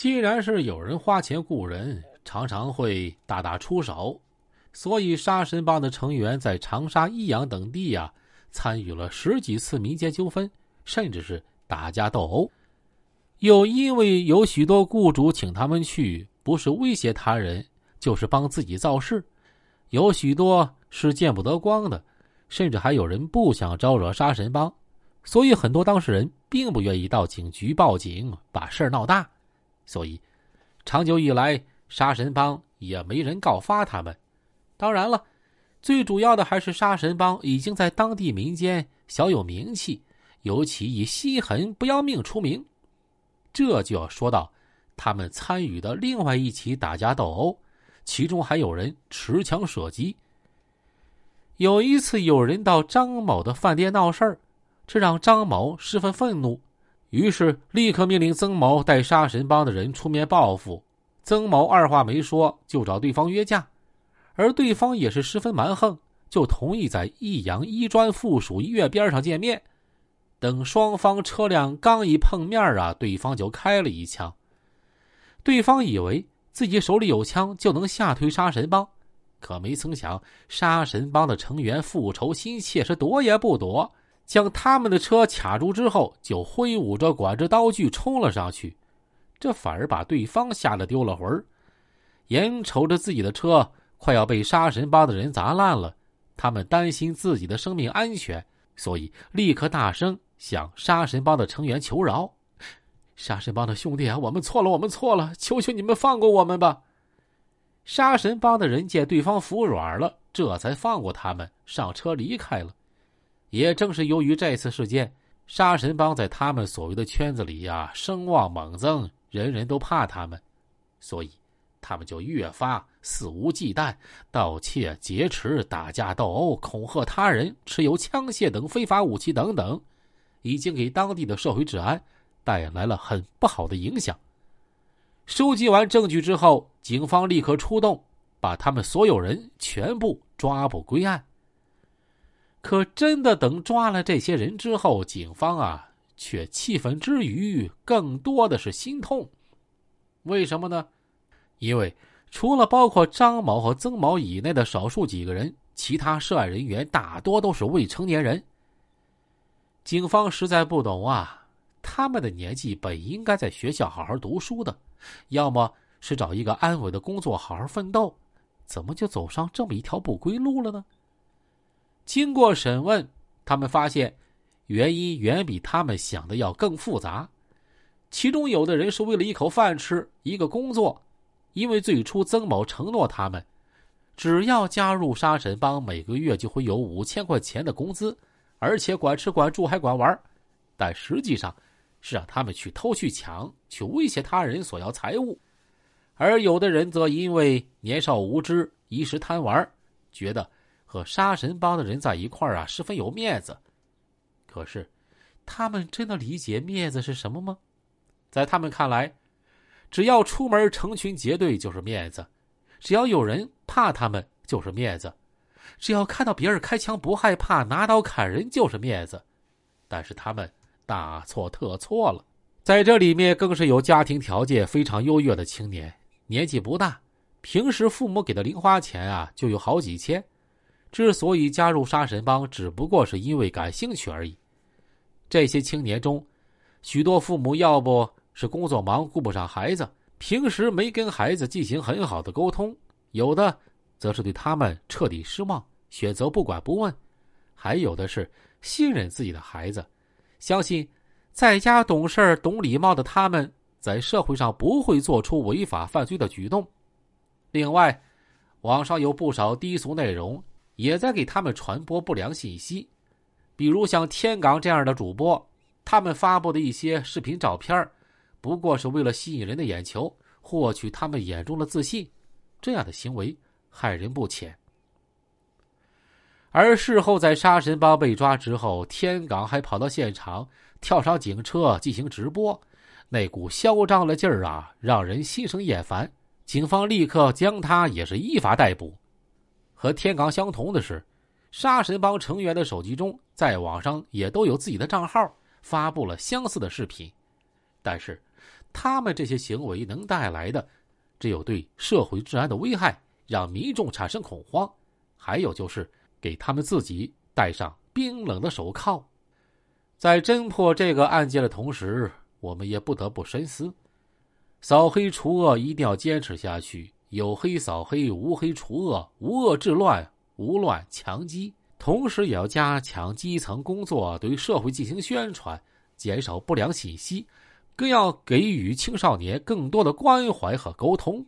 既然是有人花钱雇人，常常会大打出手，所以杀神帮的成员在长沙、益阳等地呀，参与了十几次民间纠纷，甚至是打架斗殴。又因为有许多雇主请他们去，不是威胁他人，就是帮自己造势，有许多是见不得光的，甚至还有人不想招惹杀神帮，所以很多当事人并不愿意到警局报警，把事儿闹大。所以，长久以来，杀神帮也没人告发他们。当然了，最主要的还是杀神帮已经在当地民间小有名气，尤其以心狠不要命出名。这就要说到他们参与的另外一起打架斗殴，其中还有人持枪射击。有一次，有人到张某的饭店闹事儿，这让张某十分愤怒。于是，立刻命令曾某带杀神帮的人出面报复。曾某二话没说，就找对方约架，而对方也是十分蛮横，就同意在益阳医专附属医院边上见面。等双方车辆刚一碰面啊，对方就开了一枪。对方以为自己手里有枪就能吓退杀神帮，可没曾想，杀神帮的成员复仇心切，是躲也不躲。将他们的车卡住之后，就挥舞着管制刀具冲了上去，这反而把对方吓得丢了魂儿。眼瞅着自己的车快要被杀神帮的人砸烂了，他们担心自己的生命安全，所以立刻大声向杀神帮的成员求饶：“杀神帮的兄弟啊，我们错了，我们错了，求求你们放过我们吧！”杀神帮的人见对方服软了，这才放过他们，上车离开了。也正是由于这次事件，杀神帮在他们所谓的圈子里呀声望猛增，人人都怕他们，所以他们就越发肆无忌惮，盗窃、劫持、打架斗殴、恐吓他人、持有枪械等非法武器等等，已经给当地的社会治安带来了很不好的影响。收集完证据之后，警方立刻出动，把他们所有人全部抓捕归案。可真的等抓了这些人之后，警方啊却气愤之余，更多的是心痛。为什么呢？因为除了包括张某和曾某以内的少数几个人，其他涉案人员大多都是未成年人。警方实在不懂啊，他们的年纪本应该在学校好好读书的，要么是找一个安稳的工作好好奋斗，怎么就走上这么一条不归路了呢？经过审问，他们发现原因远比他们想的要更复杂。其中有的人是为了一口饭吃、一个工作，因为最初曾某承诺他们，只要加入杀神帮，每个月就会有五千块钱的工资，而且管吃管住还管玩。但实际上是让他们去偷去抢，去威胁他人索要财物。而有的人则因为年少无知、一时贪玩，觉得。和杀神帮的人在一块儿啊，十分有面子。可是，他们真的理解面子是什么吗？在他们看来，只要出门成群结队就是面子，只要有人怕他们就是面子，只要看到别人开枪不害怕，拿刀砍人就是面子。但是他们大错特错了，在这里面更是有家庭条件非常优越的青年，年纪不大，平时父母给的零花钱啊就有好几千。之所以加入杀神帮，只不过是因为感兴趣而已。这些青年中，许多父母要不是工作忙顾不上孩子，平时没跟孩子进行很好的沟通；有的则是对他们彻底失望，选择不管不问；还有的是信任自己的孩子，相信在家懂事儿、懂礼貌的他们，在社会上不会做出违法犯罪的举动。另外，网上有不少低俗内容。也在给他们传播不良信息，比如像天港这样的主播，他们发布的一些视频照片，不过是为了吸引人的眼球，获取他们眼中的自信。这样的行为害人不浅。而事后在杀神帮被抓之后，天港还跑到现场，跳上警车进行直播，那股嚣张的劲儿啊，让人心生厌烦。警方立刻将他也是依法逮捕。和天港相同的是，杀神帮成员的手机中，在网上也都有自己的账号，发布了相似的视频。但是，他们这些行为能带来的，只有对社会治安的危害，让民众产生恐慌；还有就是给他们自己戴上冰冷的手铐。在侦破这个案件的同时，我们也不得不深思：扫黑除恶一定要坚持下去，有黑扫黑，无黑除恶，无恶治乱，无乱强基。同时，也要加强基层工作，对社会进行宣传，减少不良信息。更要给予青少年更多的关怀和沟通。